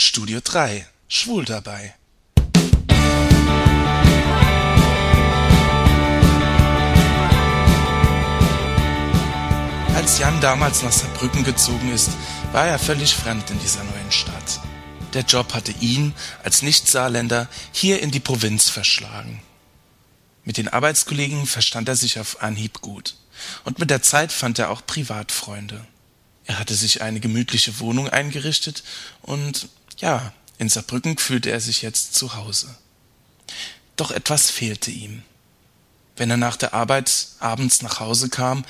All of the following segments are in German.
Studio 3 Schwul dabei. Als Jan damals nach Saarbrücken gezogen ist, war er völlig fremd in dieser neuen Stadt. Der Job hatte ihn als Nicht-Saarländer hier in die Provinz verschlagen. Mit den Arbeitskollegen verstand er sich auf Anhieb gut. Und mit der Zeit fand er auch Privatfreunde. Er hatte sich eine gemütliche Wohnung eingerichtet und ja, in Saarbrücken fühlte er sich jetzt zu Hause. Doch etwas fehlte ihm. Wenn er nach der Arbeit abends nach Hause kam,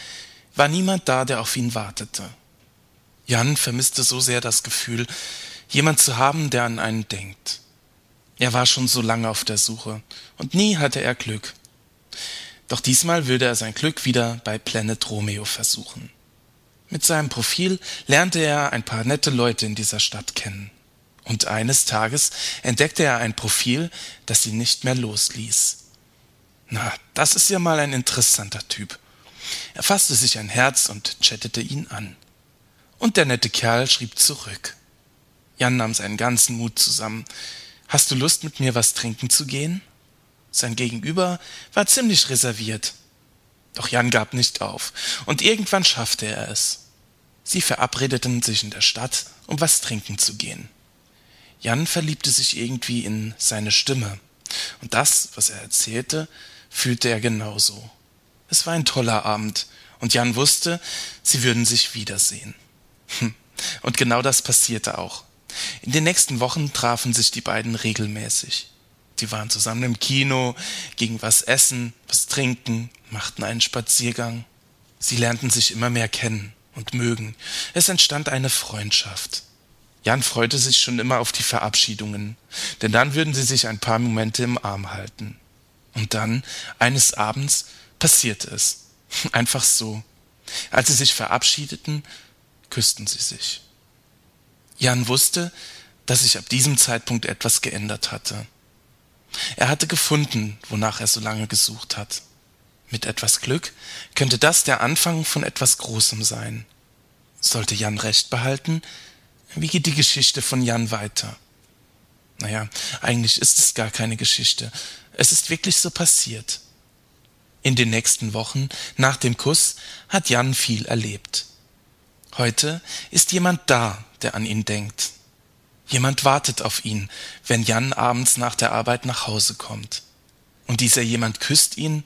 war niemand da, der auf ihn wartete. Jan vermisste so sehr das Gefühl, jemand zu haben, der an einen denkt. Er war schon so lange auf der Suche, und nie hatte er Glück. Doch diesmal würde er sein Glück wieder bei Planet Romeo versuchen. Mit seinem Profil lernte er ein paar nette Leute in dieser Stadt kennen. Und eines Tages entdeckte er ein Profil, das ihn nicht mehr losließ. Na, das ist ja mal ein interessanter Typ. Er fasste sich ein Herz und chattete ihn an. Und der nette Kerl schrieb zurück. Jan nahm seinen ganzen Mut zusammen. Hast du Lust, mit mir was trinken zu gehen? Sein Gegenüber war ziemlich reserviert. Doch Jan gab nicht auf, und irgendwann schaffte er es. Sie verabredeten sich in der Stadt, um was trinken zu gehen. Jan verliebte sich irgendwie in seine Stimme, und das, was er erzählte, fühlte er genauso. Es war ein toller Abend, und Jan wusste, sie würden sich wiedersehen. Hm. Und genau das passierte auch. In den nächsten Wochen trafen sich die beiden regelmäßig. Die waren zusammen im Kino, gingen was essen, was trinken, machten einen Spaziergang. Sie lernten sich immer mehr kennen und mögen. Es entstand eine Freundschaft. Jan freute sich schon immer auf die Verabschiedungen, denn dann würden sie sich ein paar Momente im Arm halten. Und dann, eines Abends, passierte es. Einfach so. Als sie sich verabschiedeten, küssten sie sich. Jan wusste, dass sich ab diesem Zeitpunkt etwas geändert hatte. Er hatte gefunden, wonach er so lange gesucht hat. Mit etwas Glück könnte das der Anfang von etwas Großem sein. Sollte Jan recht behalten, wie geht die Geschichte von Jan weiter? Naja, eigentlich ist es gar keine Geschichte. Es ist wirklich so passiert. In den nächsten Wochen nach dem Kuss hat Jan viel erlebt. Heute ist jemand da, der an ihn denkt. Jemand wartet auf ihn, wenn Jan abends nach der Arbeit nach Hause kommt. Und dieser jemand küsst ihn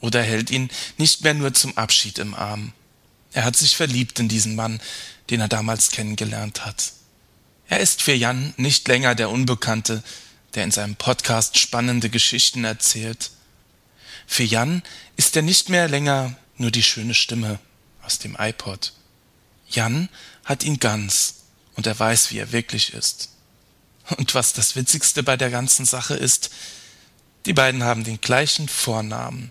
oder hält ihn nicht mehr nur zum Abschied im Arm. Er hat sich verliebt in diesen Mann, den er damals kennengelernt hat. Er ist für Jan nicht länger der Unbekannte, der in seinem Podcast spannende Geschichten erzählt. Für Jan ist er nicht mehr länger nur die schöne Stimme aus dem iPod. Jan hat ihn ganz und er weiß, wie er wirklich ist. Und was das Witzigste bei der ganzen Sache ist, die beiden haben den gleichen Vornamen.